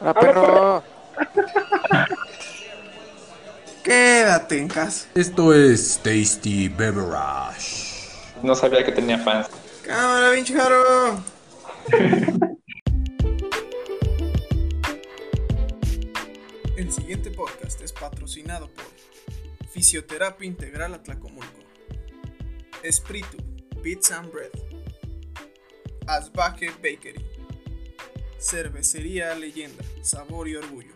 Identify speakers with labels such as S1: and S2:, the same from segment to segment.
S1: ¡Hola, perro!
S2: Quédate en casa.
S3: Esto es Tasty Beverage.
S4: No sabía que tenía fans.
S2: Cámara, pinche Jaro. El siguiente podcast es patrocinado por Fisioterapia Integral Atlacomulco, Espíritu Pizza and Bread, Asbaje Bakery, Cervecería Leyenda, Sabor y Orgullo.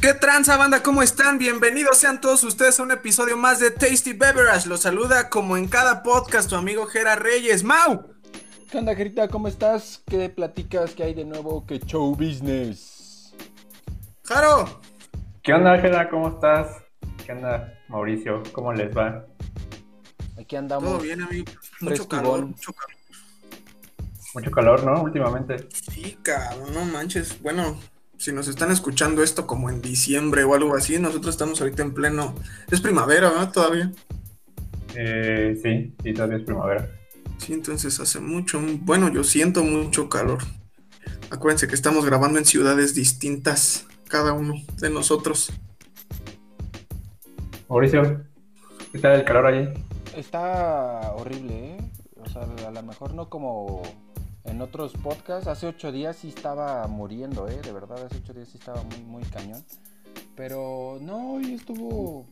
S2: ¿Qué tranza banda? ¿Cómo están? Bienvenidos sean todos ustedes a un episodio más de Tasty Beverage. Los saluda como en cada podcast tu amigo Jera Reyes. ¡Mau!
S1: ¿Qué onda, Gerita? ¿Cómo estás? ¿Qué platicas? ¿Qué hay de nuevo? ¿Qué show business?
S2: ¡Jaro!
S4: ¿Qué onda, Ángela? ¿Cómo estás? ¿Qué onda, Mauricio? ¿Cómo les va?
S1: Aquí andamos.
S2: Todo bien, amigo. Mucho
S1: Frescubón.
S2: calor, mucho calor.
S4: Mucho calor, ¿no? Últimamente.
S2: Sí, cabrón, no manches. Bueno, si nos están escuchando esto como en diciembre o algo así, nosotros estamos ahorita en pleno. Es primavera, ¿verdad? Todavía.
S4: Eh, sí, sí, todavía es primavera.
S2: Sí, entonces hace mucho. Bueno, yo siento mucho calor. Acuérdense que estamos grabando en ciudades distintas, cada uno de nosotros.
S4: Mauricio, ¿qué tal el calor allí?
S1: Está horrible, ¿eh? O sea, a lo mejor no como en otros podcasts. Hace ocho días sí estaba muriendo, ¿eh? De verdad, hace ocho días sí estaba muy, muy cañón. Pero no, hoy estuvo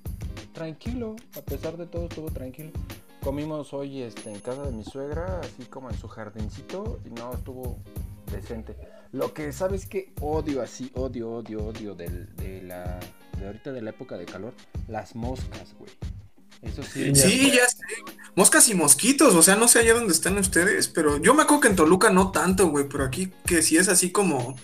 S1: tranquilo. A pesar de todo, estuvo tranquilo. Comimos hoy este, en casa de mi suegra, así como en su jardincito, y no, estuvo decente. Lo que sabes que odio así, odio, odio, odio del- de la de ahorita de la época de calor, las moscas, güey. Eso sí.
S4: Sí,
S2: ya sé. Moscas y mosquitos, o sea, no sé allá donde están ustedes, pero yo me acuerdo que en Toluca no tanto, güey, pero aquí que si es así como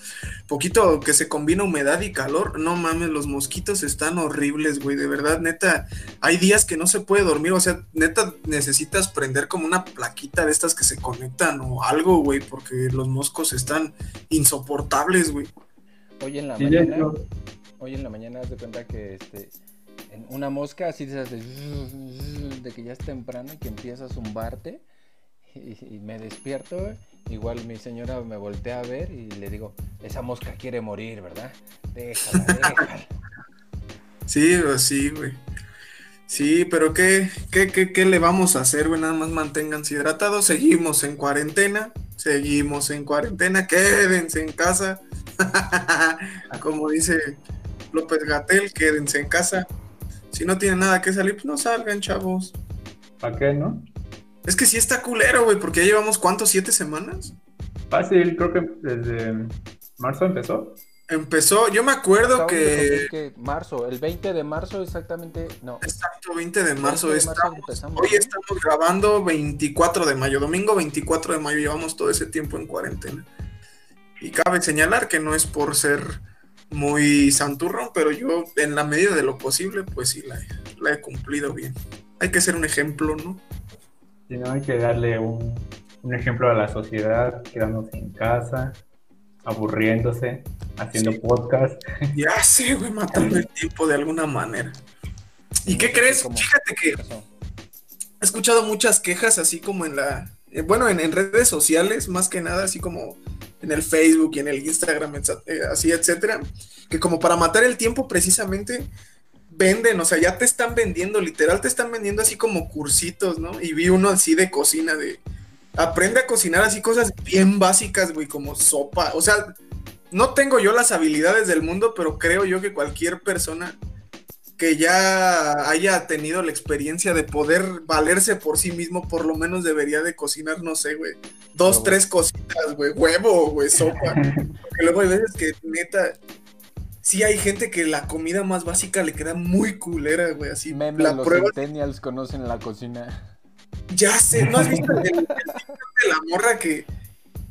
S2: poquito que se combina humedad y calor, no mames, los mosquitos están horribles, güey, de verdad, neta, hay días que no se puede dormir, o sea, neta, necesitas prender como una plaquita de estas que se conectan o algo, güey, porque los moscos están insoportables, güey.
S1: Hoy en la
S4: Sí,
S1: mañana. Hoy en la mañana haz de cuenta que este en una mosca así de esas de, que ya es temprano y que empieza a zumbarte y, y me despierto, igual mi señora me voltea a ver y le digo, esa mosca quiere morir, ¿verdad? Déjala, déjala.
S2: Sí, güey, sí, güey. Sí, pero ¿qué, qué, qué, qué le vamos a hacer, güey? Nada más manténganse hidratados. Seguimos en cuarentena. Seguimos en cuarentena. Quédense en casa. Como dice López Gatel, quédense en casa. Si no tienen nada que salir, pues no salgan, chavos.
S4: ¿Para qué, no?
S2: Es que sí está culero, güey, porque ya llevamos, ¿cuántos? ¿Siete semanas?
S4: Fácil, creo que desde marzo empezó.
S2: Empezó, yo me acuerdo que...
S1: marzo, el 20 de marzo exactamente, no.
S2: Exacto, 20 de marzo
S1: 20 de marzo
S2: estamos.
S1: empezamos,
S2: Hoy
S1: ¿no?
S2: estamos grabando 24 de mayo, domingo 24 de mayo, llevamos todo ese tiempo en cuarentena. Y cabe señalar que no es por ser muy santurrón, pero yo en la medida de lo posible, pues sí, la, he- la he cumplido bien. Hay que ser un ejemplo, ¿no?
S4: Si no, hay que darle un, un ejemplo a la sociedad, quedándose en casa, aburriéndose, haciendo
S2: Sí.
S4: podcast.
S2: Ya sé, güey, matando el tiempo de alguna manera. ¿Y
S1: Sí,
S2: qué crees?
S1: como-
S2: Fíjate que he escuchado muchas quejas así como en la, eh, bueno, en, en redes sociales, más que nada, así como en el Facebook y en el Instagram, eh, así, etcétera, que como para matar el tiempo precisamente venden, o sea, ya te están vendiendo, literal, te están vendiendo así como cursitos, ¿no? Y vi uno así de cocina, de aprende a cocinar así cosas bien básicas, güey, como sopa, o sea, no tengo yo las habilidades del mundo, pero creo yo que cualquier persona que ya haya tenido la experiencia de poder valerse por sí mismo, por lo menos debería de cocinar, no sé, güey, dos, tres cositas, güey, huevo, güey, sopa. Porque luego hay veces que, neta, sí hay gente que la comida más básica le queda muy culera, güey, así,
S1: Meme,
S2: la
S1: los
S2: prueba,
S1: centennials conocen la cocina.
S2: ya sé, ¿no has visto el, el de la morra que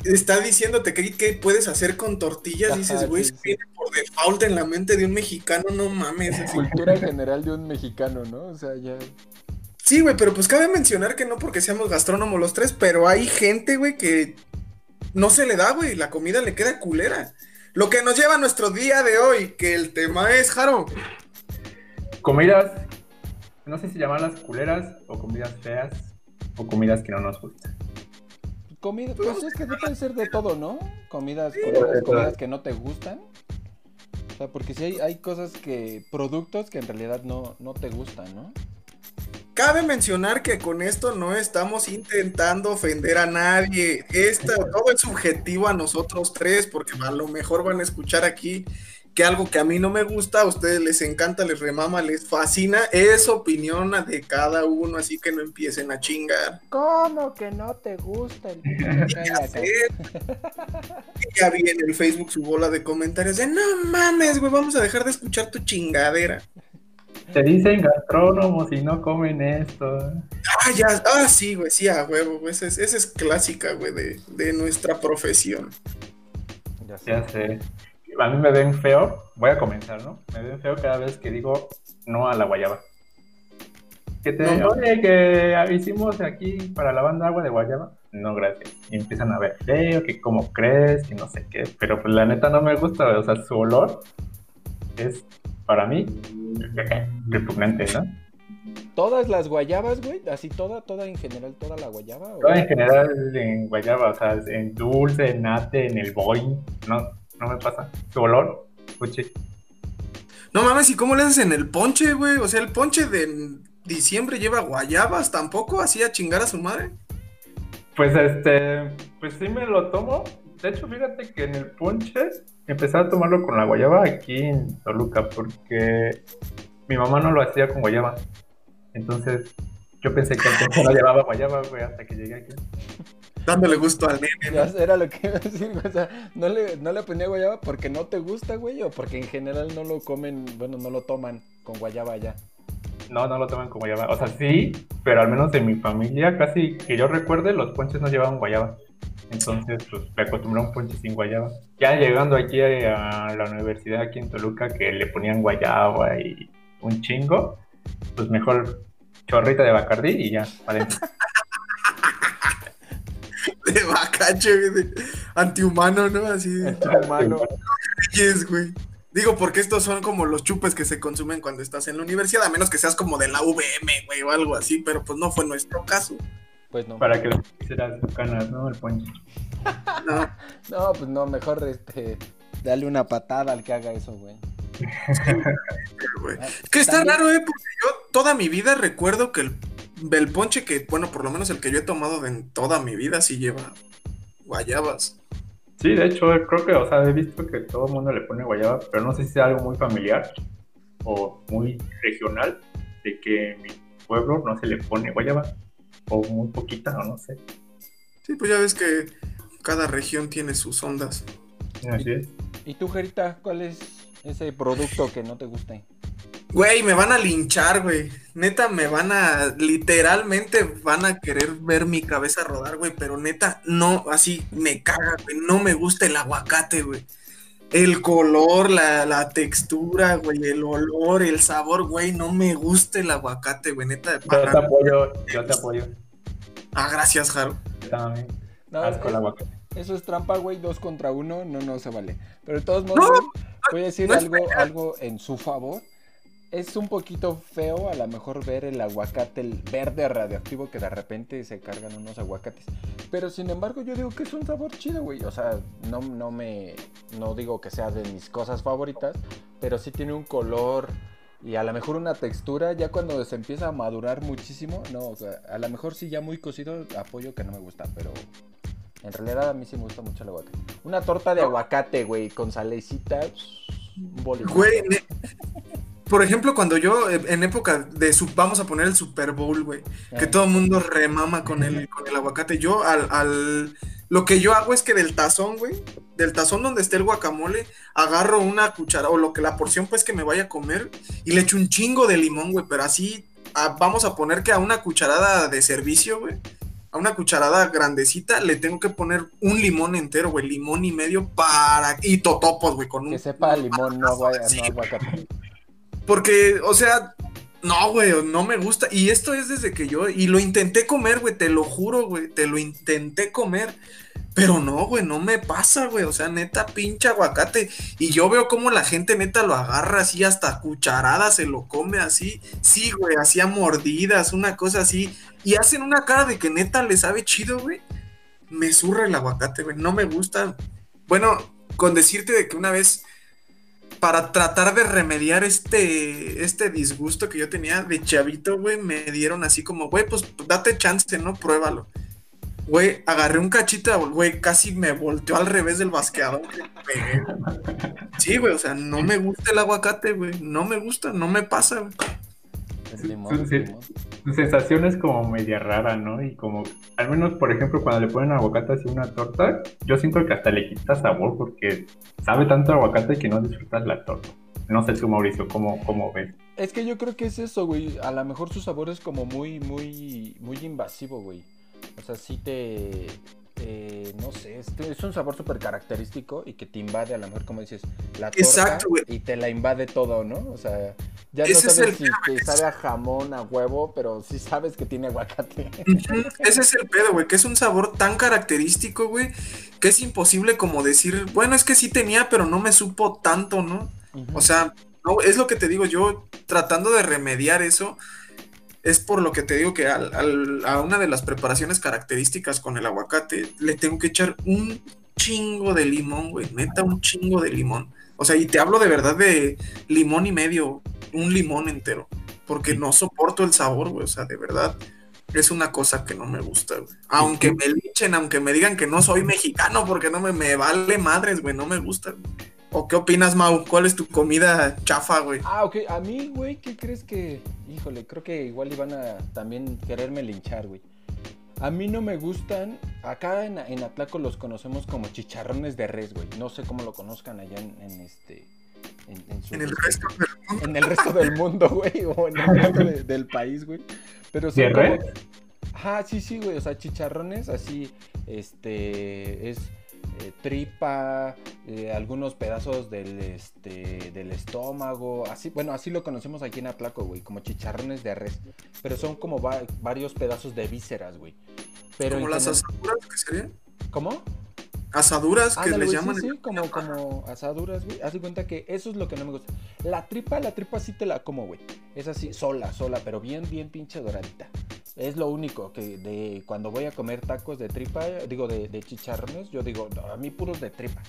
S2: está diciéndote que, que puedes hacer con tortillas?
S1: Ajá,
S2: Dices, güey,
S1: sí, sí.
S2: viene por default en la mente de un mexicano, no mames, así.
S1: Cultura general de un mexicano, ¿no? O sea, ya.
S2: Sí, güey, pero pues cabe mencionar que no porque seamos gastrónomos los tres, pero hay gente, güey, que no se le da, güey, la comida le queda culera. Lo que nos lleva a nuestro día de hoy, que el tema es, Jaro,
S4: Comidas no sé si llamarlas culeras o comidas feas o comidas que no nos gustan.
S1: Comida, pues es que puede ser de todo, ¿no? Comidas,
S2: Sí.
S1: comidas, comidas que no te gustan. O sea, porque si hay, hay cosas que, productos que en realidad no, no te gustan, ¿no?
S2: Cabe mencionar que con esto no estamos intentando ofender a nadie. Esto todo es subjetivo a nosotros tres, porque a lo mejor van a escuchar aquí que algo que a mí no me gusta, a ustedes les encanta, les remama, les fascina. Es opinión de cada uno, así que no empiecen a chingar.
S1: ¿Cómo que no te gusta el
S2: Ya ya vi en el Facebook su bola de comentarios de no mames, güey, vamos a dejar de escuchar tu chingadera.
S4: Te dicen gastrónomos y no comen esto.
S2: Ah, ya, ah, sí, güey, sí, a huevo, güey. Esa es, esa es clásica, güey, de, de nuestra profesión.
S1: Ya sé.
S4: Ya sé. A mí me ven feo, voy a comenzar, ¿no? Me ven feo cada vez que digo no a la guayaba. Que te,
S2: No.
S4: oye, que hicimos aquí para la banda agua de guayaba. No, gracias. Y empiezan a ver feo, que cómo crees, que no sé qué. Pero pues la neta no me gusta, o sea, su olor es para mí repugnante, ¿no?
S1: Todas las guayabas, güey, así toda, toda en general, toda la guayaba. ¿o?
S4: Todo en general en guayaba, o sea, en dulce, en nate, en el boing, no, no me pasa. Su olor, puchi.
S2: No mames, ¿y cómo le haces en el ponche, güey? O sea, el ponche de diciembre lleva guayabas, tampoco así a chingar a su madre.
S4: Pues este, pues sí me lo tomo. De hecho, fíjate que en el ponche empecé a tomarlo con la guayaba aquí en Toluca porque mi mamá no lo hacía con guayaba. Entonces, yo pensé que el ponche no llevaba guayaba, güey, hasta que llegué aquí.
S2: Dándole gusto al nene.
S1: Ya era lo que iba a decir, güey, o sea, no le, no le ponía guayaba porque no te gusta, güey, o porque en general no lo comen, bueno, no lo toman con guayaba ya.
S4: No, no lo toman con guayaba. O sea, sí, pero al menos en mi familia, casi que yo recuerde, los ponches no llevaban guayaba. Entonces, pues me acostumbré a un ponche sin guayaba. Ya llegando aquí a la universidad, aquí en Toluca, que le ponían guayaba y un chingo, pues mejor chorrita de Bacardí y ya, adentro.
S2: De bacache, güey, antihumano, ¿no? Así de
S1: Humano.
S2: yes, güey. Digo, porque estos son como los chupes que se consumen cuando estás en la universidad, a menos que seas como de la VM, güey, o algo así, pero pues no fue nuestro caso.
S1: Pues no.
S4: Para que le hicieras canas, ¿no? El ponche.
S2: No,
S1: No, pues no, mejor este, dale una patada al que haga eso, güey.
S2: Es que está
S1: también-
S2: raro, ¿eh? Porque yo toda mi vida recuerdo que el, el ponche que, bueno, por lo menos el que yo he tomado en toda mi vida sí lleva guayabas.
S4: Sí, de hecho, creo que, o sea, he visto que todo el mundo le pone guayaba, pero no sé si sea algo muy familiar o muy regional, de que en mi pueblo no se le pone guayaba, o muy poquita, o no sé.
S2: Sí, pues ya ves que cada región tiene sus ondas.
S4: Así es.
S1: ¿Y tú, Gerita, cuál es ese producto que no te guste?
S2: Güey, me van a linchar, güey. Neta, me van a, literalmente van a querer ver mi cabeza rodar, güey. Pero neta, no, así me caga, güey. No me gusta el aguacate, güey. El color, la, la textura, güey, el olor, el sabor, güey. No me gusta el aguacate, güey. Neta,
S4: Yo te
S2: para-
S4: apoyo, yo te apoyo.
S2: Ah, gracias, Jaro.
S4: También.
S1: No,
S4: Asco el aguacate.
S1: eso es trampa, güey, dos contra uno, no, no se vale. Pero de todos modos,
S2: No,
S1: güey, voy a decir algo, algo en su favor. Es un poquito feo a lo mejor ver el aguacate, el verde radioactivo que de repente se cargan unos aguacates. Pero sin embargo yo digo que es un sabor chido, güey. O sea, no, no me... No digo que sea de mis cosas favoritas, pero sí tiene un color y a lo mejor una textura. Ya cuando se empieza a madurar muchísimo, no, a lo mejor sí ya muy cocido, apoyo que no me gusta, pero... En realidad a mí sí me gusta mucho el aguacate. Una torta de aguacate, güey, con salecita.
S2: Güey, por ejemplo, cuando yo, eh, en época de vamos a poner el Super Bowl, güey, que
S1: Ah.
S2: todo el mundo remama con el, con el aguacate. Yo, al, al, lo que yo hago es que del tazón, güey, del tazón donde esté el guacamole, agarro una cuchara, o lo que la porción, pues, que me vaya a comer, y le echo un chingo de limón, güey, pero así, a- vamos a poner que a una cucharada de servicio, güey, a una cucharada grandecita, le tengo que poner un limón entero, güey, limón y medio para, y totopos, güey, con un...
S1: Que sepa limón, no, agua-
S2: Sí,
S1: no aguacate.
S2: porque, o sea, no, güey, no me gusta. Y esto es desde que yo, y lo intenté comer, güey, te lo juro, güey, te lo intenté comer. Pero no, güey, no me pasa, güey. O sea, neta, pinche aguacate. Y yo veo cómo la gente neta lo agarra así, hasta cucharada se lo come así. Sí, güey, así a mordidas, una cosa así. Y hacen una cara de que neta le sabe chido, güey. Me zurra el aguacate, güey. No me gusta. Bueno, con decirte de que una vez, para tratar de remediar este, este disgusto que yo tenía de chavito, güey, me dieron así como, güey, pues date chance, ¿no? Pruébalo. Güey, agarré un cachito, güey, casi me volteó al revés del basqueador. pegué. Sí, güey, o sea, no me gusta el aguacate, güey. No me gusta, no me pasa, güey.
S1: Es limón, limón.
S4: Su sensación es como media rara, ¿no? Y como, al menos, por ejemplo, cuando le ponen aguacate así a una torta, yo siento que hasta le quita sabor porque sabe tanto aguacate que no disfrutas la torta. No sé tú, Mauricio, ¿cómo, cómo ves?
S1: Es que yo creo que es eso, güey. A lo mejor su sabor es como muy, muy, muy invasivo, güey. O sea, sí te... eh, no sé, es, es un sabor súper característico y que te invade, a lo mejor, como dices, la torta
S2: Exacto,
S1: y te la invade todo, ¿no? O sea, ya
S2: Ese
S1: no
S2: es
S1: sabes si te sabe a jamón, a huevo, pero sí sabes que tiene aguacate.
S2: Ese es el pedo, güey, que es un sabor tan característico, güey, que es imposible como decir, bueno, es que sí tenía, pero no me supo tanto, ¿no? O sea, no, es lo que te digo, yo tratando de remediar eso, es por lo que te digo que al- al- a una de las preparaciones características con el aguacate, le tengo que echar un chingo de limón, güey, neta, un chingo de limón. O sea, y te hablo de verdad de limón y medio, un limón entero, porque no soporto el sabor, güey, o sea, de verdad. Es una cosa que no me gusta, güey. Aunque me linchen, aunque me digan que no soy mexicano, porque no me, me vale madres, güey, no me gusta. güey. ¿O qué opinas, Mau? ¿Cuál es tu comida chafa, güey?
S1: Ah, ok. A mí, güey, ¿qué crees que...? Híjole, creo que igual iban a también quererme linchar, güey. A mí no me gustan... Acá en, en Atlaco los conocemos como chicharrones de res, güey. No sé cómo lo conozcan allá en, en este... En, en su-
S2: En el resto del mundo.
S1: en el resto del mundo, güey. O en el resto de- del país, güey. Pero son
S4: ¿De
S1: como-
S4: res?
S1: Ajá, sí, sí, güey. O sea, chicharrones así, este, es eh, tripa, eh, algunos pedazos del, este, del estómago, así, bueno, así lo conocemos aquí en Atlaco, güey, como chicharrones de res. Pero son como va- varios pedazos de vísceras, güey. Pero
S2: Como las asaduras, ¿qué serían?
S1: ¿Cómo?
S2: Asaduras que
S1: Ándale,
S2: les
S1: güey,
S2: llaman.
S1: sí, como, como asaduras, güey. Haz de cuenta que eso es lo que no me gusta. La tripa, la tripa sí te la como, güey. Es así, sola, sola, pero bien, bien pinche doradita. Es lo único que de cuando voy a comer tacos de tripa, digo, de, de chicharrones, yo digo, "No, a mí puros de tripa.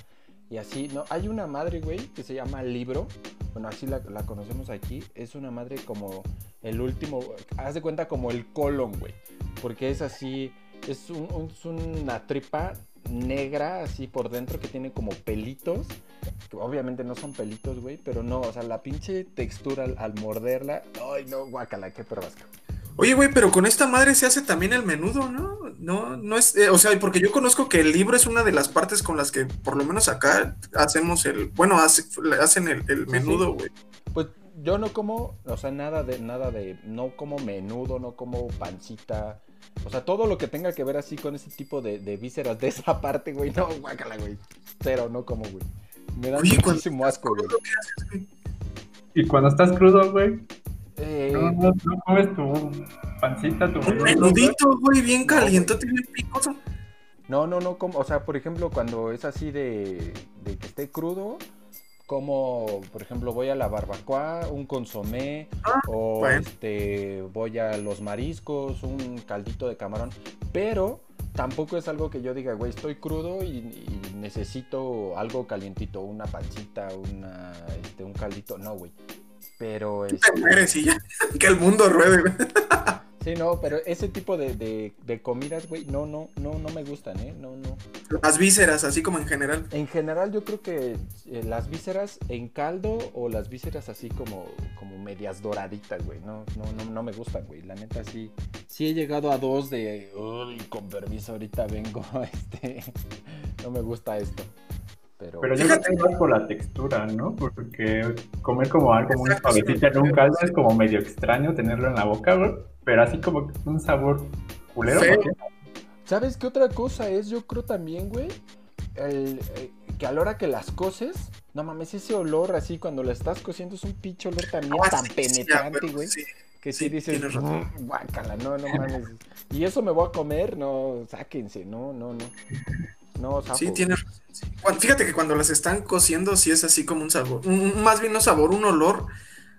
S1: Y así, no, hay una madre, güey, que se llama Libro. Bueno, así la, la conocemos aquí. Es una madre como el último, haz de cuenta como el colon, güey. Porque es así, es, un- un- es una tripa negra así por dentro que tiene como pelitos. Que obviamente no son pelitos, güey, pero no, o sea, la pinche textura al, al morderla. Ay, no, guacala, qué perrasco.
S2: Oye, güey, pero con esta madre se hace también el menudo, ¿no? No, no es, eh, o sea, porque yo conozco que el libro es una de las partes con las que, por lo menos acá, hacemos el, bueno, hace- hacen el, el menudo, güey.
S1: Pues yo no como, o sea, nada de, nada de, no como menudo, no como pancita. O sea, todo lo que tenga que ver así con ese tipo de, de vísceras de esa parte, güey, no, guácala, güey. Cero, no como, güey. Me da
S2: Oye,
S1: muchísimo asco, güey.
S2: ¿Qué haces, güey?
S4: Y cuando estás crudo, güey,
S1: Eh,
S4: no, no, no comes tu pancita, tu
S2: Un
S4: güey.
S2: menudito, güey, bien calientote, bien picoso.
S1: No, no, no, como, o sea, por ejemplo, cuando es así de, de que esté crudo, como, por ejemplo, voy a la barbacoa, un consomé,
S2: Ah,
S1: o
S2: bueno.
S1: este, voy a los mariscos, un caldito de camarón, pero tampoco es algo que yo diga, güey, estoy crudo y, y necesito algo calientito, una pancita, una, este, un caldito, no, güey. Pero,
S2: Te
S1: este,
S2: mueres y ya, que el mundo ruede, güey.
S1: sí, no, pero ese tipo de, de, de comidas, güey, no, no, no, no me gustan, ¿eh? No, no.
S2: Las vísceras, así como en general.
S1: En general yo creo que eh, las vísceras en caldo o las vísceras así como, como medias doraditas, güey. No, no, no, no me gustan, güey. La neta sí. Sí he llegado a dos de. Uy, con permiso, ahorita vengo. Este. No me gusta esto. Pero.
S4: Pero yo creo que es más por la textura, ¿no? Porque comer como algo muy
S2: Exacto,
S4: suavecito en
S2: sí.
S4: un caldo es como medio extraño tenerlo en la boca, güey. Pero así como un sabor culero. ¿no?
S1: ¿Sabes qué otra cosa es? Yo creo también, güey. El, eh, que a la hora que las coces, no mames, ese olor así cuando la estás cociendo es un pinche olor también
S2: Ah,
S1: tan
S2: sí,
S1: penetrante,
S2: güey,
S1: güey.
S2: sí.
S1: Que si
S2: Sí,
S1: dices. "Mm, guácala, no, no mames. Y eso me voy a comer, no, sáquense, no, no, no. No, zafo.
S2: Sí, tiene razón, Fíjate que cuando las están cociendo, sí es así como un sabor. un- más bien no sabor, un olor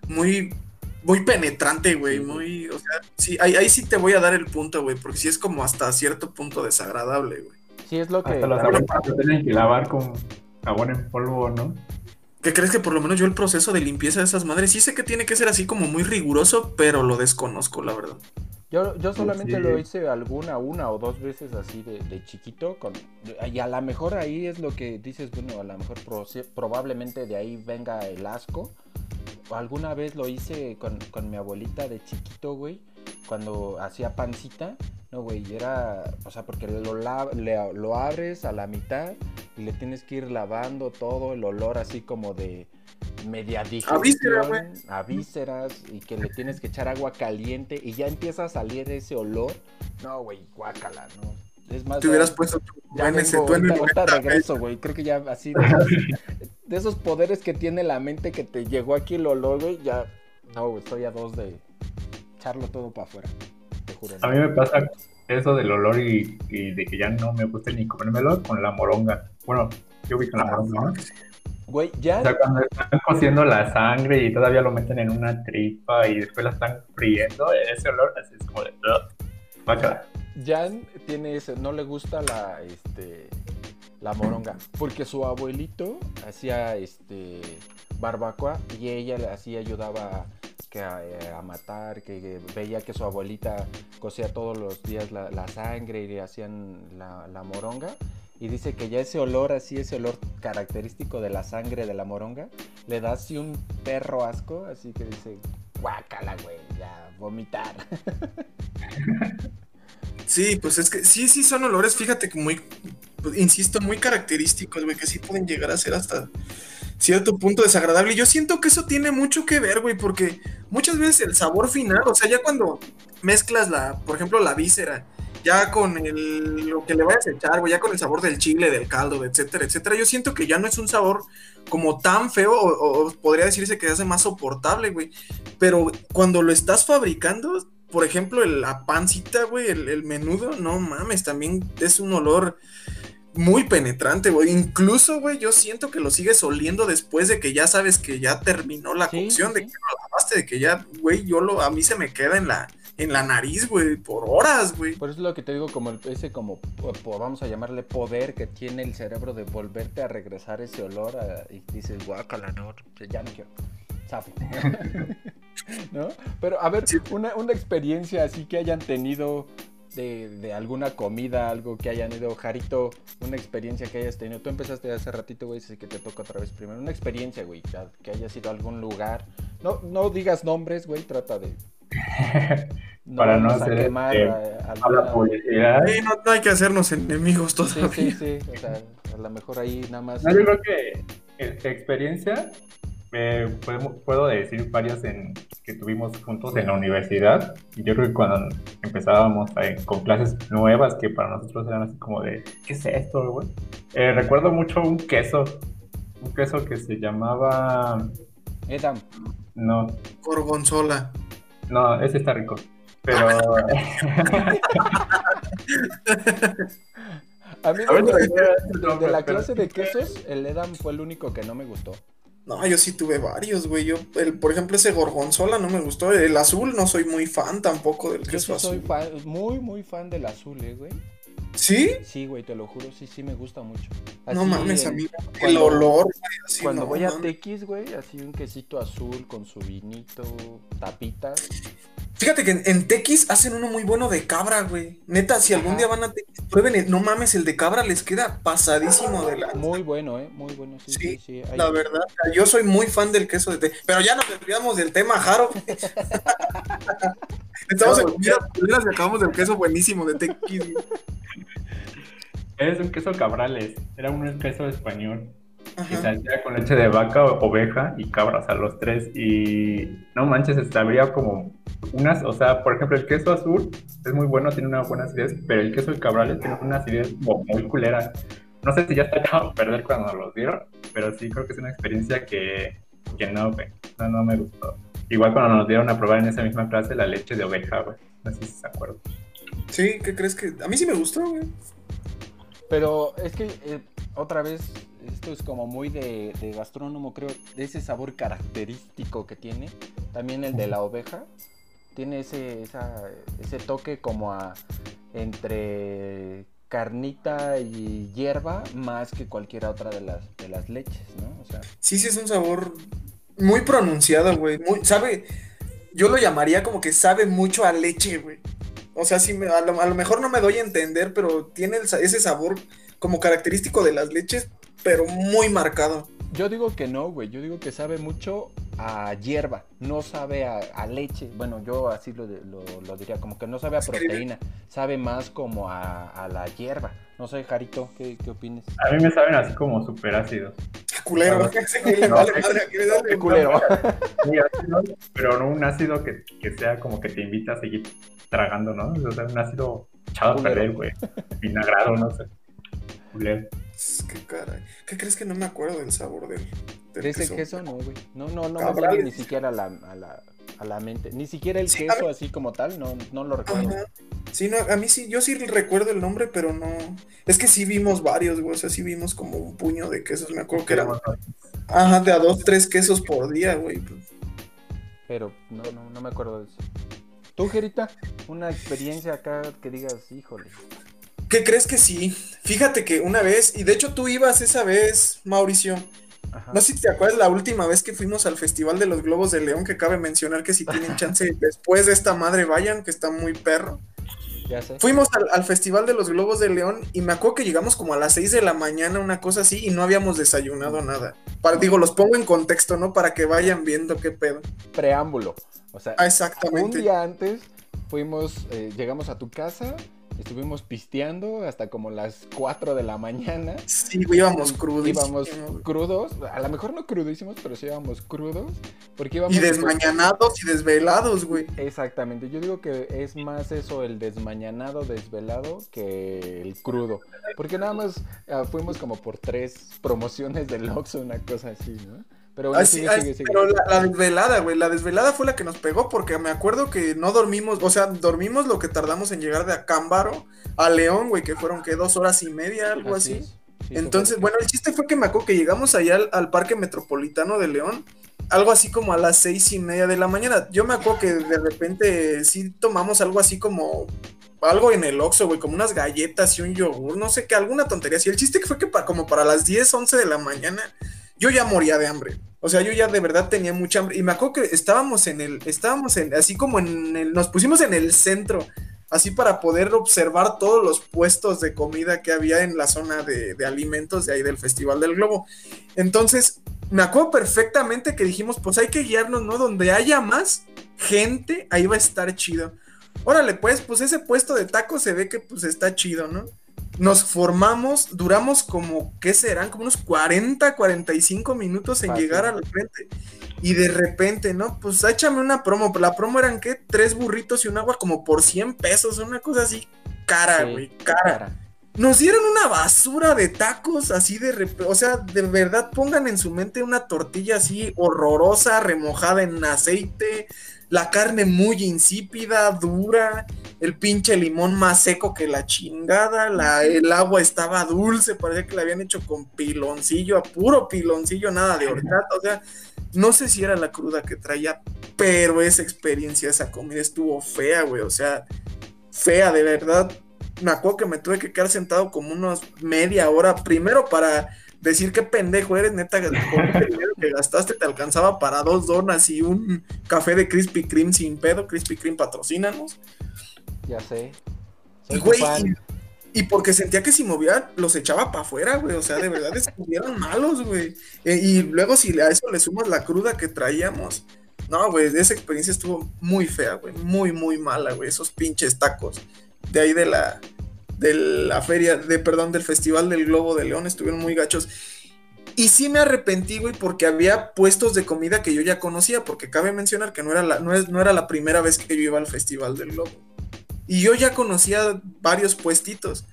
S2: muy, muy penetrante, güey. Muy, o sea, sí, ahí, ahí sí te voy a dar el punto, güey. Porque sí es como hasta cierto punto desagradable, güey.
S1: Sí, es lo que.
S4: Hasta los abuelos tienen que lavar con jabón en polvo, ¿no?
S2: ¿Qué crees que por lo menos yo el proceso de limpieza de esas madres sí sé que tiene que ser así como muy riguroso, pero lo desconozco, la verdad.
S1: Yo, yo solamente
S4: Sí.
S1: lo hice alguna, una o dos veces así de, de chiquito. Con, y a lo mejor ahí es lo que dices, bueno, a lo mejor probablemente de ahí venga el asco. Alguna vez lo hice con, con mi abuelita de chiquito, güey, cuando hacía pancita. No, güey, y era, o sea, porque lo, le- lo abres a la mitad y le tienes que ir lavando todo el olor así como de media digestión,
S2: víscera, güey.
S1: a vísceras y que le tienes que echar agua caliente y ya empieza a salir ese olor. No, güey, guácala, ¿no? Es más,
S2: Te hubieras puesto tu
S1: ya
S2: en ese
S1: vengo,
S2: tú en el
S1: ahorita, ahorita
S2: 90,
S1: regreso, güey. Creo que ya así de esos, de esos poderes que tiene la mente que te llegó aquí el olor, güey, ya no, güey, estoy a dos de echarlo todo para afuera. Te juro.
S4: A mí me pasa eso del olor y, y de que ya no me gusta ni comérmelo con la moronga. Bueno, yo vi con la moronga, ¿no?
S1: Güey,
S4: O
S1: ya
S4: sea, cuando están cociendo la sangre y todavía lo meten en una tripa y después la están friendo, ese olor así es como de...
S1: Jan tiene ese, no le gusta la, este, la moronga, porque su abuelito hacía, este, barbacoa y ella así ayudaba que a, eh, matar, que, veía que su abuelita cocía todos los días la, sangre y le hacían la, la moronga. Y dice que ya ese olor, así, ese olor característico de la sangre de la moronga, le da así un perro asco, así que dice, guácala, güey, ya, vomitar.
S2: Sí, pues es que sí, sí son olores, fíjate que muy, pues, insisto, muy característicos, güey, que sí pueden llegar a ser hasta cierto punto desagradable. Y yo siento que eso tiene mucho que ver, güey, porque muchas veces el sabor final, o sea, ya cuando mezclas la, por ejemplo, la víscera, ya con el, lo que le vayas a echar, güey, ya con el sabor del chile, del caldo, etcétera, etcétera, yo siento que ya no es un sabor como tan feo, o, podría decirse que se hace más soportable, güey. Pero cuando lo estás fabricando, por ejemplo, la pancita, güey, el menudo, no mames, también es un olor muy penetrante, güey. Incluso, güey, yo siento que lo sigues oliendo después de que ya sabes que ya terminó la
S1: Sí,
S2: cocción,
S1: sí,
S2: de que lo lavaste, de que ya, güey, yo lo, a mí se me queda en la, en la nariz, güey, por horas, güey.
S1: Por eso es lo que te digo, como el- ese como, vamos a llamarle poder que tiene el cerebro de volverte a regresar ese olor a- y dices, guácala, no, ya no quiero. ¿No? Pero a ver,
S2: Sí.
S1: una, una experiencia así que hayan tenido de, de alguna comida, algo que hayan ido, Jarito, una experiencia que hayas tenido. Tú empezaste hace ratito, güey, así que te toca otra vez primero. Una experiencia, güey, ya- que hayas ido a algún lugar. No, no digas nombres, güey, trata de...
S4: Para no
S1: a
S4: hacer,
S1: quemar
S4: este,
S1: a-
S4: A
S1: alguna-
S4: la publicidad.
S2: Sí, no, no hay que hacernos enemigos todavía.
S1: sí, sí. O sea, a lo mejor ahí nada más.
S4: No, yo creo que eh, experiencia, eh, podemos- puedo decir varias en, que tuvimos juntos en la universidad. Y yo creo que cuando empezábamos eh, con clases nuevas, que para nosotros eran así como de, ¿qué es esto, güey? Eh, recuerdo mucho un queso, un queso que se llamaba,
S1: Edam,
S4: no,
S2: Gorgonzola.
S4: no, ese está rico. Pero
S1: a mí
S4: A ver,
S1: de,
S4: pero-
S1: de- de la
S4: pero-
S1: clase de quesos, el Edam fue el único que no me gustó.
S2: No, yo sí tuve varios, güey. Yo, el, por ejemplo, ese gorgonzola no me gustó. El azul no soy muy fan tampoco del
S1: Yo
S2: queso
S1: sí soy
S2: azul.
S1: fan, muy, muy fan del azul, eh, güey.
S2: ¿Sí?
S1: Sí, güey, te lo juro, sí, sí me gusta mucho.
S2: No mames,
S1: el-
S2: a mí el olor, güey, así
S1: Cuando
S2: no,
S1: voy a. Tequis, güey, así un quesito azul con su vinito, tapitas.
S2: Fíjate que en, en Tequis hacen uno muy bueno de cabra, güey. Neta, si algún
S1: Ajá.
S2: día van a Tequis, prueben, el- no mames, el de cabra les queda pasadísimo de la...
S1: Muy bueno, eh, muy bueno, sí, sí,
S2: Sí,
S1: sí. Hay-
S2: La verdad, yo soy muy fan del queso de Tequis. Pero ya nos desviamos del tema, Jaro. Estamos en comidas y acabamos del queso buenísimo de Tequis. güey.
S4: es un queso cabrales, era un queso español. Que se hacía con leche de vaca, o- oveja y cabra, o sea, los tres. Y no manches, habría como unas, o sea, por ejemplo, el queso azul es muy bueno, tiene una buena acidez, pero el queso de cabrales tiene una acidez como muy culera. No sé si ya está echado a perder cuando nos los dieron, pero sí creo que es una experiencia que, que no, güey, no, no me gustó. Igual cuando nos dieron a probar en esa misma clase la leche de oveja, güey. No sé si se acuerdan.
S2: Sí, ¿qué crees que...? A mí sí me gustó, güey.
S1: Pero es que eh, otra vez, esto es como muy de, de gastrónomo, creo, de ese sabor característico que tiene. También el de la oveja. Tiene ese, ese toque como a entre carnita y hierba más que cualquier otra de las, de las leches, ¿no? O sea,
S2: Sí, sí, es un sabor muy pronunciado, güey. Muy, sabe, yo lo llamaría como que sabe mucho a leche, güey. O sea, sí, a, lo, a lo mejor no me doy a entender, pero tiene ese sabor como característico de las leches, pero muy marcado.
S1: yo digo que no, güey. Yo digo que sabe mucho a hierba, no sabe a, a leche. Bueno, yo así lo, lo, lo diría, como que no sabe a proteína, sabe más como a, a la hierba. No sé, Jarito, ¿qué, qué opinas?
S4: A mí me saben así como súper ácidos.
S2: Culero,
S4: Ah,
S1: Qué culero.
S4: Muy ácido, pero no un ácido que, que sea como que te invita a seguir tragando, ¿no? O sea, un ácido echado a perder, güey. Vinagrado, no sé. Culero.
S2: Qué caray. ¿Qué crees que no me acuerdo del sabor del, del
S1: De ese queso, no, güey. No, no, no me sale ni siquiera a la, a la, a la mente. Ni siquiera el
S2: Sí,
S1: queso así como tal, no, no lo recuerdo.
S2: Ajá. Sí, no, a mí sí, yo sí recuerdo el nombre, pero no. Es que sí vimos varios, güey. O sea, sí vimos como un puño de quesos. Me acuerdo que eran, ajá, de a dos, tres quesos por día, güey.
S1: Pero no, no, no me acuerdo de eso. ¿Tú, Gerita? Una experiencia acá que digas, híjole.
S2: ¿Qué crees que sí? Fíjate que una vez, y de hecho tú ibas esa vez, Mauricio.
S1: Ajá.
S2: No sé si te acuerdas la última vez que fuimos al Festival de los Globos de León, que cabe mencionar que si tienen chance después de esta madre vayan, que está muy perro.
S1: Ya sé.
S2: Fuimos al, al Festival de los Globos de León y me acuerdo que llegamos como a las 6 de la mañana, una cosa así, y no habíamos desayunado nada. Para, digo, los pongo en contexto, ¿no? Para que vayan viendo qué pedo.
S1: Preámbulo. O sea,
S2: Ah,
S1: un
S2: exactamente.
S1: día antes fuimos, eh, llegamos a tu casa, estuvimos pisteando hasta como las 4 de la mañana.
S2: Sí, íbamos crudos.
S1: Íbamos crudos, a lo mejor no crudísimos, pero sí íbamos crudos. Porque íbamos
S2: Y desmañanados y desvelados, güey.
S1: Exactamente, yo digo que es más eso el desmañanado, desvelado que el crudo. Porque nada más ah, fuimos como por tres promociones del Oxxo, una cosa así, ¿no? Pero bueno,
S2: Ah, sí,
S1: sigue,
S2: ah,
S1: sigue, sigue.
S2: Pero la, la desvelada, güey, la desvelada fue la que nos pegó porque me acuerdo que no dormimos, o sea, dormimos lo que tardamos en llegar de Acámbaro a León, güey, que fueron que dos horas y media, algo así.
S1: es. Sí,
S2: Entonces, bueno, el chiste fue que me acuerdo que llegamos allá al, al Parque Metropolitano de León, algo así como a las seis y media de la mañana. Yo me acuerdo que de repente sí tomamos algo así como algo en el Oxxo, güey, como unas galletas y un yogur, no sé qué, alguna tontería así. El chiste fue que pa- como para las 10, 11 de la mañana, yo ya moría de hambre. O sea, yo ya de verdad tenía mucha hambre. Y me acuerdo que estábamos en el, estábamos en, así como en el, nos pusimos en el centro, así para poder observar todos los puestos de comida que había en la zona de, alimentos de ahí del Festival del Globo. Entonces, me acuerdo perfectamente que dijimos, pues hay que guiarnos, ¿no? Donde haya más gente, ahí va a estar chido. Órale, pues, pues ese puesto de tacos se ve que pues está chido, ¿no? Nos formamos, duramos como, ¿qué serán? Como unos 40, 45 minutos en
S1: Fácil.
S2: llegar al frente. Y de repente, ¿no? Pues échame una promo. La promo eran, ¿qué? Tres burritos y un agua como por 100 pesos, una cosa así cara, güey, cara. Nos dieron una basura de tacos así de... rep- O sea, de verdad pongan en su mente una tortilla así horrorosa, remojada en aceite, la carne muy insípida, dura, el pinche limón más seco que la chingada, la, el agua estaba dulce, parecía que la habían hecho con piloncillo, a puro piloncillo, nada de horchata, o sea, no sé si era la cruda que traía, pero esa experiencia, esa comida estuvo fea, güey, o sea, fea, de verdad. Me acuerdo que me tuve que quedar sentado como unos media hora, primero para decir qué pendejo eres, neta, con el dinero que gastaste te alcanzaba para dos donas y un café de Krispy Kreme sin pedo, Krispy Kreme patrocínanos.
S1: Ya sé.
S2: Y
S1: Soy
S2: güey, y, y porque sentía que si movía, los echaba para afuera, güey. O sea, de verdad estuvieron malos, güey. Eh, y luego si a eso le sumas la cruda que traíamos. No, güey, esa experiencia estuvo muy fea, güey. Muy, muy mala, güey. Esos pinches tacos. De ahí de la, de la feria, de, perdón, del Festival del Globo de León estuvieron muy gachos. Y sí me arrepentí, güey, porque había puestos de comida que yo ya conocía, porque cabe mencionar que no era la, no es, no era la primera vez que yo iba al Festival del Globo. Y yo ya conocía varios puestitos,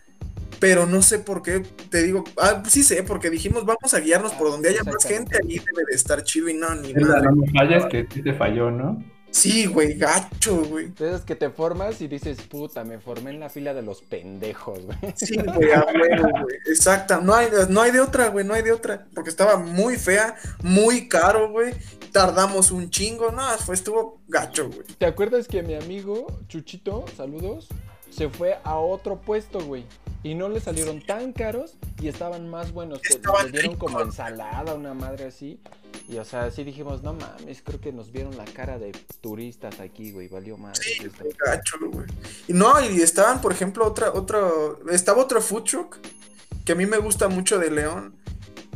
S2: pero no sé por qué, te digo, ah, sí sé, porque dijimos, vamos a guiarnos por donde haya más gente, ahí debe de estar chido y no, ni
S4: Es la me fallas que sí te falló, ¿no?
S2: Sí, güey, gacho, güey.
S1: Esas que te formas y dices, puta, me formé en la fila de los pendejos, güey.
S2: Sí, güey, a huevo, güey. Exacta. No hay, no hay de otra, güey, no hay de otra. Porque estaba muy fea, muy caro, güey. Tardamos un chingo. No, fue, estuvo gacho, güey.
S1: ¿Te acuerdas que mi amigo Chuchito, saludos, se fue a otro puesto, güey? Y no le salieron tan caros y estaban más buenos. Te, te dieron como ensalada, una madre así. Y o sea, sí dijimos, no mames, creo que nos vieron la cara de turistas aquí, güey. Valió madre.
S2: Sí, gacho, güey. Y no, y estaban, por ejemplo, otra, otro, estaba otro food truck que a mí me gusta mucho de León,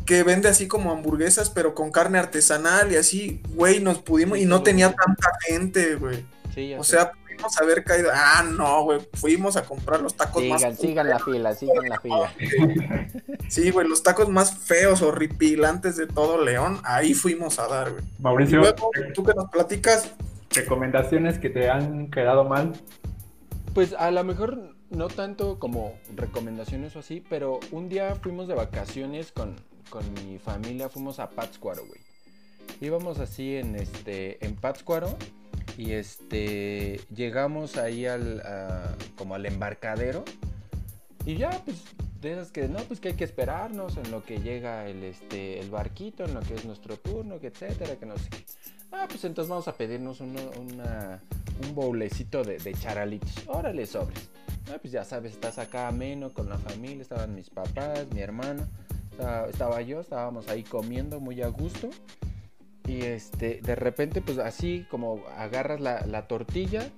S2: que vende así como hamburguesas, pero con carne artesanal y así, güey, nos pudimos, y no tenía tanta gente, güey.
S1: Sí, ya
S2: O
S1: sé.
S2: Pudimos haber caído, ah, no, güey, fuimos a comprar los tacos
S1: Sigan,
S2: más...
S1: sigan la fila, sigan la fila.
S2: Sí, güey, los tacos más feos, horripilantes de todo León, ahí fuimos a dar, güey. Y
S4: Mauricio,
S2: luego, tú que nos platicas,
S4: recomendaciones que te han quedado mal.
S1: Pues a lo mejor no tanto como recomendaciones o así, pero un día fuimos de vacaciones con, con mi familia, fuimos a Pátzcuaro, güey. Íbamos así en este en Pátzcuaro y este llegamos ahí al a- como al embarcadero y ya pues de esas que no pues que hay que esperarnos en lo que llega el este el barquito, en lo que es nuestro turno, que etcétera, que no sé qué. Ah, pues entonces vamos a pedirnos uno- una, un bowlecito de, de charalitos. Órale, sobres. Ah, pues ya sabes, estás acá ameno con la familia, estaban mis papás, mi hermano, estaba, estaba yo, estábamos ahí comiendo muy a gusto. Y este, de repente, pues así como agarras la, la tortilla,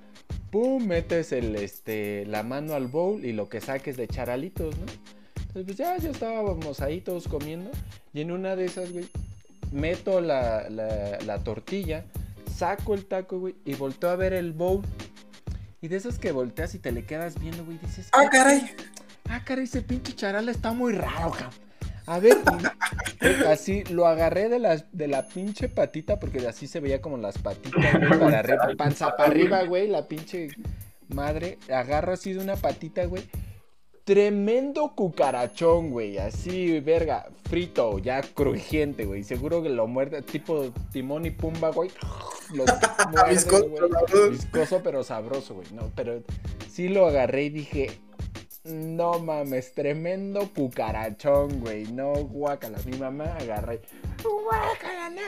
S1: pum, metes el, este, la mano al bowl y lo que saques de charalitos, ¿no? Entonces, pues ya, ya estábamos ahí todos comiendo. Y en una de esas, güey, meto la, la- la tortilla, saco el taco, güey, y volteo a ver el bowl. Y de esas que volteas y te le quedas viendo, güey, dices,
S2: ah, caray,
S1: ah, caray, ese pinche charal está muy raro, cabrón. A ver, y así lo agarré de la, de la pinche patita, porque así se veía como las patitas, güey, para arriba, panza para arriba, güey, la pinche madre. Agarro así de una patita, güey. Tremendo cucarachón, güey, así, verga, frito, ya crujiente, güey. Seguro que lo muerde, tipo Timón y Pumba, güey. Lo muerde, güey. Viscoso, pero sabroso, güey. No, pero sí lo agarré y dije, no mames, tremendo cucarachón, güey. No, guácala. Mi mamá agarra y, guácala, no.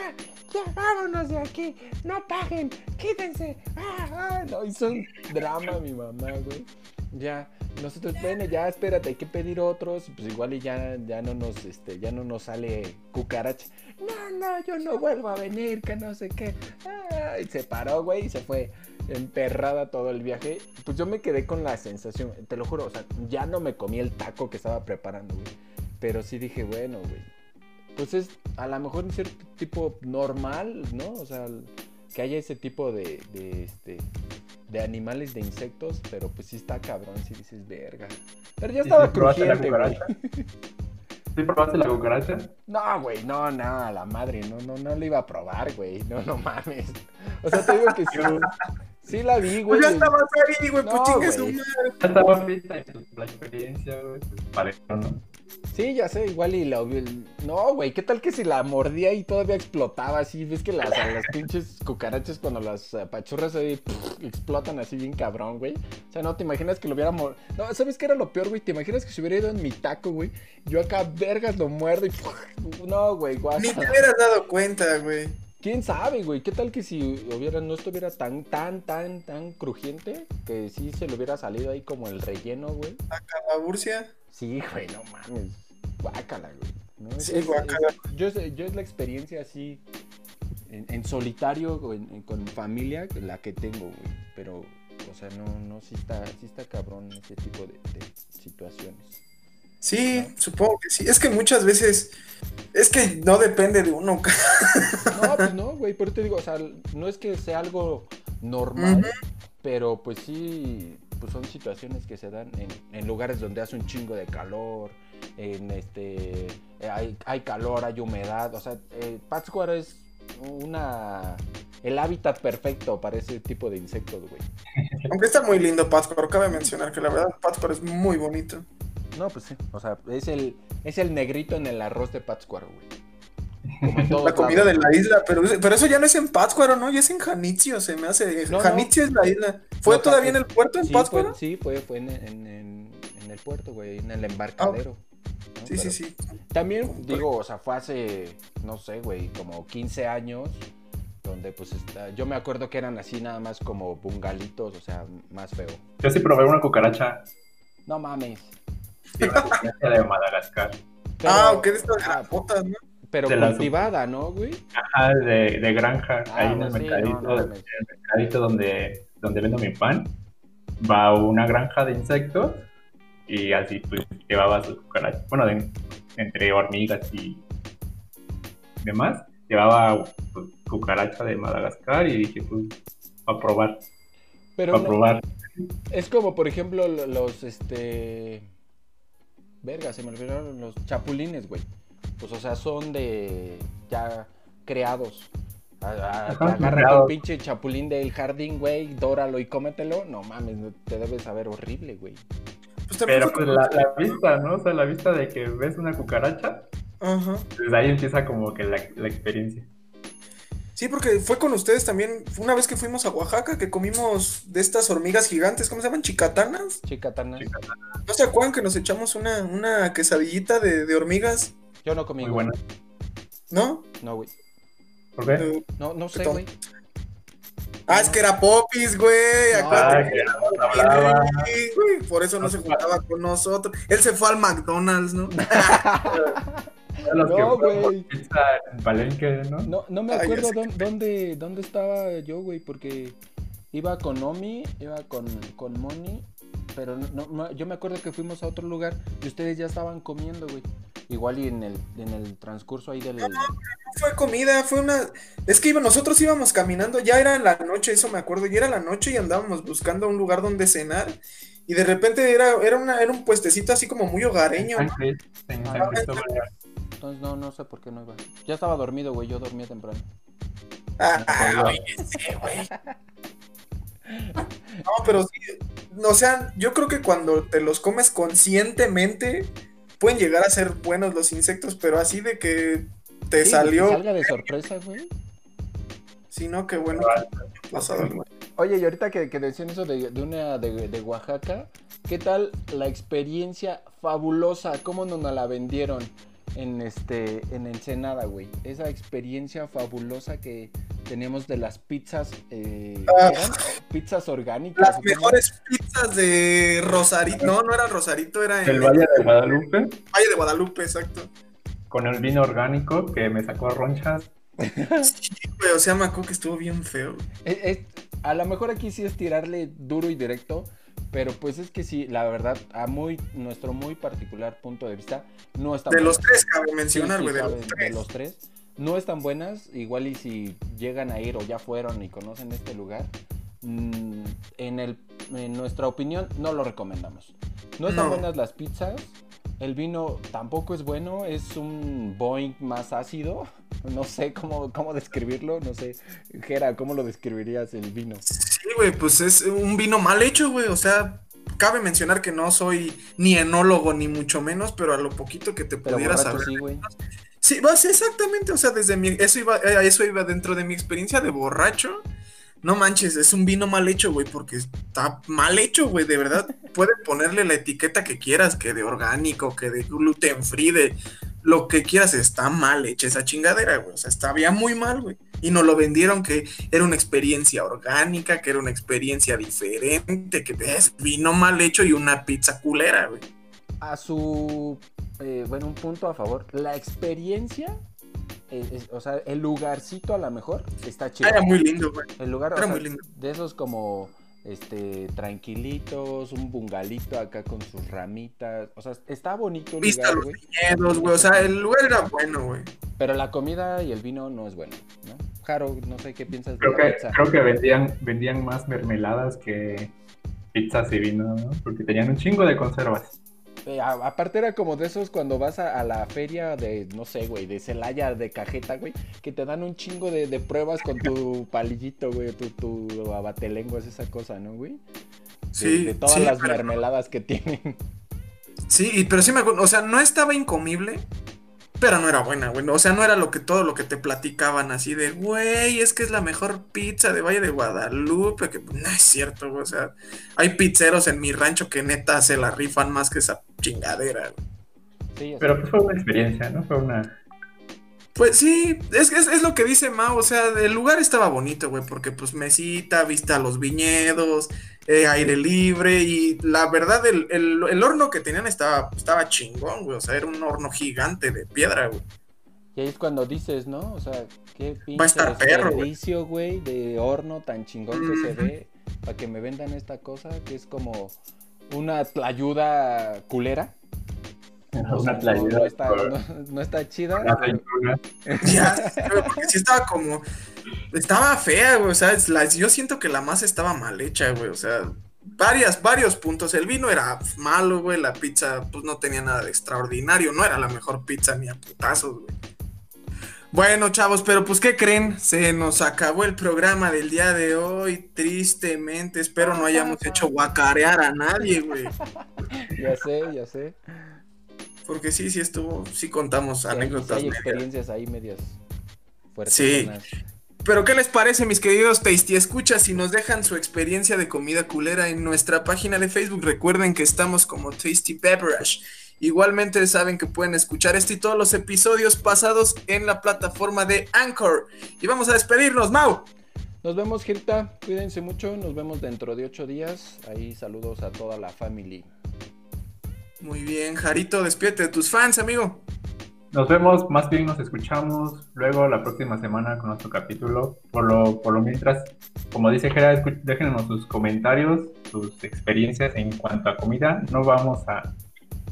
S1: Ya vámonos de aquí. No paguen. Quítense. Ah, ah. No, hizo un drama mi mamá, güey. Ya, nosotros, bueno, ya espérate, hay que pedir otros. Pues igual y ya, ya no nos, este, ya no nos sale cucaracha. No, no, yo no vuelvo a venir, que no sé qué. Ah, y se paró, güey, y se fue emperrada todo el viaje. Pues yo me quedé con la sensación, te lo juro, o sea, ya no me comí el taco que estaba preparando, güey. Pero sí dije, bueno, güey. Pues es a lo mejor un cierto tipo normal, ¿no? O sea, que haya ese tipo de, de, este, de animales, de insectos, pero pues sí está cabrón si dices, verga. Pero ya
S4: ¿Y
S1: estaba
S4: la
S1: crujiente, güey.
S4: ¿Sí probaste la cucaracha?
S1: No, güey, no, no, a la madre, no, no, no la iba a probar, güey, no, no mames. O sea, te digo que sí, sí la vi, güey.
S2: pues ya estabas ahí, güey, pues
S1: No,
S2: chingue su
S1: güey.
S2: madre.
S4: Ya estaba lista pues, la experiencia, güey, pues pareció, ¿no?
S1: Sí, ya sé, igual y la No, güey, ¿qué tal que si la mordía y todavía explotaba así? ¿Ves que las, las pinches cucarachas cuando las pachurras ahí pff, explotan así bien cabrón, güey? O sea, no te imaginas que lo hubiera mor... No, ¿sabes qué era lo peor, güey? ¿Te imaginas que se hubiera ido en mi taco, güey? Yo acá, vergas, lo muerdo y... pff, No, güey, guau.
S2: Ni te hubieras dado cuenta, güey.
S1: ¿Quién sabe, güey? ¿Qué tal que si hubiera, no estuviera tan, tan, tan, tan crujiente? Que sí se le hubiera salido ahí como el relleno, güey.
S2: La calaburcia.
S1: Sí, güey, no mames. Guácala, güey.
S2: Sí,
S1: es-
S2: guácala.
S1: es- yo, es la experiencia así en, en solitario en- en- con familia la que tengo, güey. Pero, o sea, no, no, sí está, sí está cabrón ese tipo de, de situaciones.
S2: Sí, supongo que sí. Es que muchas veces. Es que no depende de uno.
S1: No, pues no, güey, pero te digo, o sea, no es que sea algo normal, pero pues sí, pues son situaciones que se dan en, en lugares donde hace un chingo de calor, en este, eh, hay, hay calor, hay humedad, o sea, eh, Pátzcuaro es una, el hábitat perfecto para ese tipo de insectos, güey.
S2: Aunque está muy lindo Pátzcuaro. Cabe mencionar que la verdad Pátzcuaro es muy bonito.
S1: No, pues sí, o sea, es el, es el negrito en el arroz de Pátzcuaro, güey. como en
S2: La comida de la isla, pero, pero eso ya no es en Pátzcuaro, ¿no? Ya es en Janitzio, se me hace.
S1: No, no.
S2: Janitzio es la isla. ¿Fue
S1: No,
S2: todavía en el puerto, en
S1: Sí, fue, sí, fue, fue en, en- en- en el puerto, güey, en el embarcadero. ¿no?
S2: Sí, sí, sí.
S1: También, digo, o sea, fue hace, no sé, güey, como 15 años, donde pues está, yo me acuerdo que eran así nada más como bungalitos, o sea, más feo.
S4: Yo sí probé una cucaracha
S1: No mames.
S4: De Madagascar.
S1: Pero-
S2: ah, ok, de estas
S1: ah,
S2: grandotas, ¿no?
S1: Pero
S4: de
S1: cultivada, ¿no, güey?
S4: Ajá, de, de granja,
S1: Ah,
S4: ahí en el
S1: pues sí,
S4: mercadito,
S1: no, no
S4: en el mercadito donde, donde vendo mi pan, va una granja de insectos y así pues llevaba sus cucarachas, bueno, de- entre hormigas y demás, llevaba pues, cucaracha de Madagascar y dije pues a probar,
S1: Pero
S4: a
S1: no-
S4: probar.
S1: es como, por ejemplo, lo- los, este... Verga, se me olvidaron los chapulines, güey. Pues, o sea, son de ya creados. A- a-
S4: Ajá,
S1: Agárrate un pinche chapulín del jardín, güey, dóralo y cómetelo. No mames, te debe saber horrible, güey.
S2: Pues
S4: Pero pues la, la vista, ¿no? O sea, la vista de que ves una cucaracha,
S2: Ajá.
S4: desde ahí empieza como que la, la experiencia.
S2: Sí, porque fue con ustedes también, una vez que fuimos a Oaxaca, que comimos de estas hormigas gigantes, ¿cómo se llaman? Chicatanas.
S1: Chica tan...
S2: ¿No se acuerdan que nos echamos una, una quesadillita de, de hormigas?
S1: Yo no comí,
S4: Muy buena.
S2: ¿No?
S1: No, güey.
S4: ¿Por qué?
S1: No, no sé, güey.
S2: Ah, es que era Popis, güey.
S1: No,
S2: acuérdate
S4: Ah,
S2: Por eso no se juntaba con nosotros. Él se fue al McDonald's, ¿no?
S1: No, güey.
S4: Palenque, ¿no?
S1: No, no me acuerdo dónde, dónde, dónde estaba yo, güey, porque iba con Omi, iba con, con Moni, pero no, no- no- yo me acuerdo que fuimos a otro lugar y ustedes ya estaban comiendo, güey. Igual y en el, en el transcurso ahí del...
S2: No fue comida, fue una. Es que iba, nosotros íbamos caminando, ya era la noche, eso me acuerdo, ya era la noche y andábamos buscando un lugar donde cenar. Y de repente era, era, una, era un puestecito así como muy hogareño.
S4: San
S2: ¿no?
S4: Cris- en San Cristóbal.
S1: Entonces no, no sé por qué no iba. Ya estaba dormido, güey, yo dormía temprano.
S2: Ah, ah, oye, sí, güey. No, pero sí, o sea, yo creo que cuando te los comes conscientemente, pueden llegar a ser buenos los insectos, pero así de que te
S1: Sí,
S2: salió,
S1: Que salga de sorpresa, güey.
S2: sino que bueno, pasado algo.
S1: Oye, y ahorita que, que decían eso de, de una de, de Oaxaca, ¿qué tal la experiencia fabulosa? ¿Cómo nos la vendieron en este en Ensenada, güey? Esa experiencia fabulosa que teníamos de las pizzas, eh,
S2: Ah.
S1: ¿eran? pizzas orgánicas.
S2: Las mejores pizzas de Rosarito, no, no era Rosarito, era en
S4: Del Valle de Guadalupe,
S2: Valle de Guadalupe, exacto.
S4: con el vino orgánico que me sacó ronchas.
S2: Sí, güey, o sea, me acuerdo que estuvo bien feo.
S1: Es- es- a lo mejor aquí sí es tirarle duro y directo, pero pues es que sí, la verdad, a muy nuestro muy particular punto de vista, no está
S2: De los tres, cabe mencionar,
S1: Sí, sí,
S2: güey, de los
S1: de
S2: tres.
S1: los tres. No están buenas, igual y si llegan a ir o ya fueron y conocen este lugar, mm, en, el, en nuestra opinión no lo recomendamos. No están
S2: No.
S1: buenas las pizzas, el vino tampoco es bueno, es un Boeing más ácido, no sé cómo, cómo describirlo, no sé, Gera, ¿cómo lo describirías el vino?
S2: Sí, güey, pues es un vino mal hecho, güey. O sea, cabe mencionar que no soy ni enólogo ni mucho menos, pero a lo poquito que te
S1: Pero
S2: pudiera saber.
S1: sí, güey.
S2: Sí, vas exactamente, o sea, desde mi eso iba eh, eso iba dentro de mi experiencia de borracho. No manches, es un vino mal hecho, güey, porque está mal hecho, güey, de verdad. Puedes ponerle la etiqueta que quieras, que de orgánico, que de gluten free, de lo que quieras, está mal hecha esa chingadera, güey. O sea, estaba muy mal, güey. Y nos lo vendieron que era una experiencia orgánica, que era una experiencia diferente, que es vino mal hecho y una pizza culera, güey.
S1: A su, eh, bueno, un punto a favor, la experiencia, eh, es- o sea, el lugarcito a lo mejor está chido.
S2: Era muy lindo, güey.
S1: El lugar, o
S2: Era
S1: sea,
S2: muy lindo.
S1: de esos como este tranquilitos, un bungalito acá con sus ramitas, o sea, está bonito el
S2: Vista
S1: lugar,
S2: los
S1: güey,
S2: viñedos, güey. O sea, el lugar era bueno, güey.
S1: pero la comida y el vino no es bueno, ¿no? Jaro, no sé qué piensas de
S4: Creo
S1: la
S4: que,
S1: pizza.
S4: creo que vendían, vendían más mermeladas que pizzas y vino, ¿no? Porque tenían un chingo de conservas.
S1: Eh, a- aparte era como de esos cuando vas a, a la feria de, no sé, güey, de Celaya, de cajeta, güey, que te dan un chingo de, de pruebas con tu palillito, güey, tu, tu abatelenguas, esa cosa, ¿no, güey? De,
S2: Sí,
S1: de todas
S2: sí,
S1: las
S2: pero-
S1: mermeladas que tienen.
S2: Sí, y- pero sí me acuerdo, o sea, no estaba incomible, Pero no era buena, güey. O sea, no era lo que todo lo que te platicaban así de, güey, es que es la mejor pizza de Valle de Guadalupe. Que no es cierto, güey. O sea, hay pizzeros en mi rancho que neta se la rifan más que esa chingadera, güey.
S1: Sí.
S4: Pero pues fue una experiencia, ¿no? Fue una...
S2: Pues sí, es, es, es lo que dice Mao, o sea, el lugar estaba bonito, güey, porque pues mesita, vista a los viñedos, eh, aire libre y la verdad el, el- el horno que tenían estaba, estaba chingón, güey, o sea, era un horno gigante de piedra, güey.
S1: Y ahí es cuando dices, ¿no? O sea, qué pinche
S2: Va a estar perro, güey.
S1: de horno tan chingón que se ve para que me vendan esta cosa que es como una tlayuda culera. O sea,
S4: Una
S1: no- está, no- no está chida. pero-.
S2: Ya, güey, porque sí estaba como, estaba fea, güey, o sea, la- yo siento que la masa estaba mal hecha, güey, o sea, varias, varios puntos, el vino era malo, güey, la pizza pues no tenía nada de extraordinario, no era la mejor pizza ni a putazos, güey. Bueno, chavos, pero pues, ¿qué creen? Se nos acabó el programa del día de hoy, tristemente, espero no hayamos hecho guacarear a nadie, güey,
S1: Ya sé, ya sé.
S2: porque sí, sí estuvo, sí contamos
S1: Sí sí
S2: anécdotas. medias.
S1: experiencias ahí medias fuertes.
S2: Sí. Pero ¿qué les parece, mis queridos Tasty Escuchas? Si nos dejan su experiencia de comida culera en nuestra página de Facebook, recuerden que estamos como Tasty Beverage. Igualmente saben que pueden escuchar este y todos los episodios pasados en la plataforma de Anchor. Y vamos a despedirnos, Mau.
S1: Nos vemos, Girta. Cuídense mucho. Nos vemos dentro de ocho días. Ahí saludos a toda la familia.
S2: Muy bien, Jarito, despídete de tus fans, amigo.
S4: Nos vemos, más bien nos escuchamos luego la próxima semana con nuestro capítulo. Por lo, por lo mientras, como dice Gera, déjenos sus comentarios, sus experiencias en cuanto a comida. No vamos a,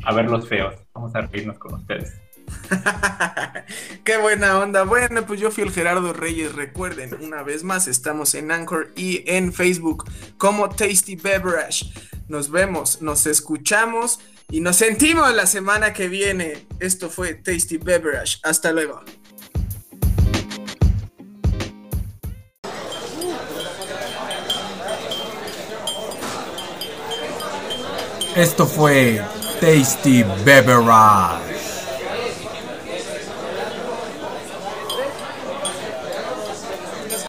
S4: a ver los feos, vamos a reírnos con ustedes.
S2: Qué buena onda. Bueno, pues yo fui el Gerardo Reyes. Recuerden, una vez más, estamos en Anchor y en Facebook como Tasty Beverage. Nos vemos, nos escuchamos y nos sentimos la semana que viene. Esto fue Tasty Beverage. Hasta luego.
S3: Esto fue Tasty Beverage.